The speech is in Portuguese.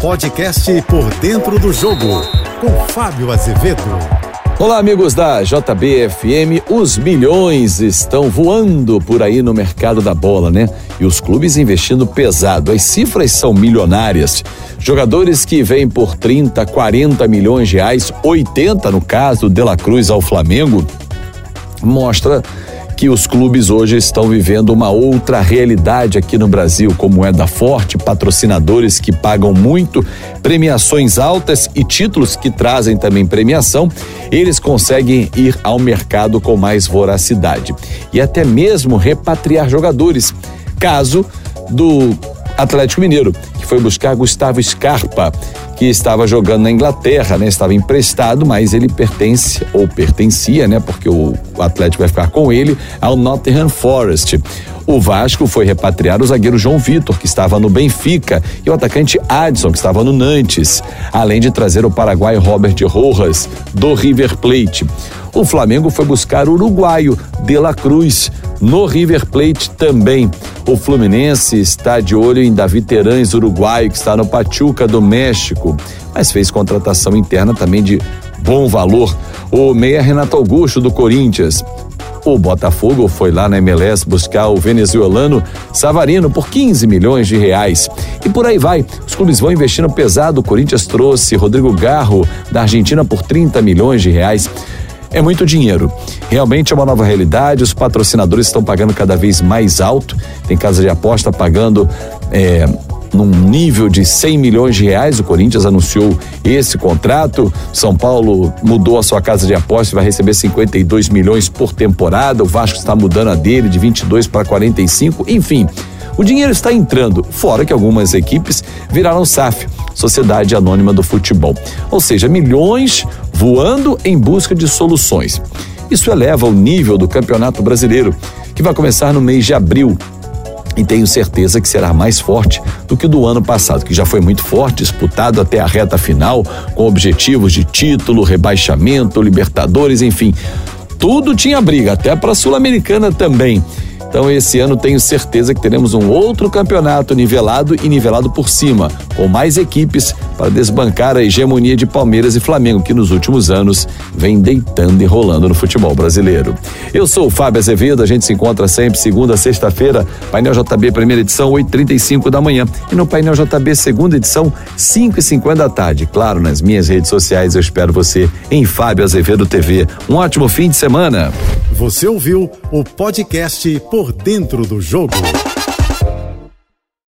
Podcast Por Dentro do Jogo, com Fábio Azevedo. Olá, amigos da JBFM. Os milhões estão voando por aí no mercado da bola, né? E os clubes investindo pesado. As cifras são milionárias. Jogadores que vêm por 30, 40 milhões de reais, 80 no caso, De La Cruz ao Flamengo, mostra que os clubes hoje estão vivendo uma outra realidade aqui no Brasil, como é da Forte, patrocinadores que pagam muito, premiações altas e títulos que trazem também premiação, eles conseguem ir ao mercado com mais voracidade e até mesmo repatriar jogadores. Caso do Atlético Mineiro, que foi buscar Gustavo Scarpa, que estava jogando na Inglaterra, né? Estava emprestado, mas ele pertence ou pertencia, né? Porque o Atlético vai ficar com ele ao Nottingham Forest. O Vasco foi repatriar o zagueiro João Vitor, que estava no Benfica, e o atacante Adson, que estava no Nantes, além de trazer o paraguaio Robert Rojas, do River Plate. O Flamengo foi buscar o uruguaio De La Cruz, no River Plate também. O Fluminense está de olho em Davi Terães, uruguaio, que está no Pachuca do México, mas fez contratação interna também de bom valor. O meia Renato Augusto, do Corinthians. O Botafogo foi lá na MLS buscar o venezuelano Savarino por 15 milhões de reais. E por aí vai. Os clubes vão investindo pesado. O Corinthians trouxe Rodrigo Garro da Argentina por 30 milhões de reais é muito dinheiro. Realmente é uma nova realidade, os patrocinadores estão pagando cada vez mais alto. Tem casa de aposta pagando é, num nível de 100 milhões de reais. O Corinthians anunciou esse contrato. São Paulo mudou a sua casa de aposta e vai receber 52 milhões por temporada. O Vasco está mudando a dele de 22 para 45. Enfim, o dinheiro está entrando, fora que algumas equipes viraram SAF, Sociedade Anônima do Futebol. Ou seja, milhões voando em busca de soluções. Isso eleva o nível do Campeonato Brasileiro, que vai começar no mês de abril. E tenho certeza que será mais forte do que o do ano passado, que já foi muito forte, disputado até a reta final, com objetivos de título, rebaixamento, Libertadores, enfim. Tudo tinha briga, até para a Sul-Americana também. Então, esse ano tenho certeza que teremos um outro campeonato nivelado e nivelado por cima, com mais equipes para desbancar a hegemonia de Palmeiras e Flamengo, que nos últimos anos vem deitando e rolando no futebol brasileiro. Eu sou o Fábio Azevedo, a gente se encontra sempre segunda sexta-feira, painel JB primeira edição, 8h35 da manhã, e no painel JB segunda edição, 5h50 da tarde. Claro, nas minhas redes sociais eu espero você em Fábio Azevedo TV. Um ótimo fim de semana. Você ouviu o podcast Por Dentro do Jogo.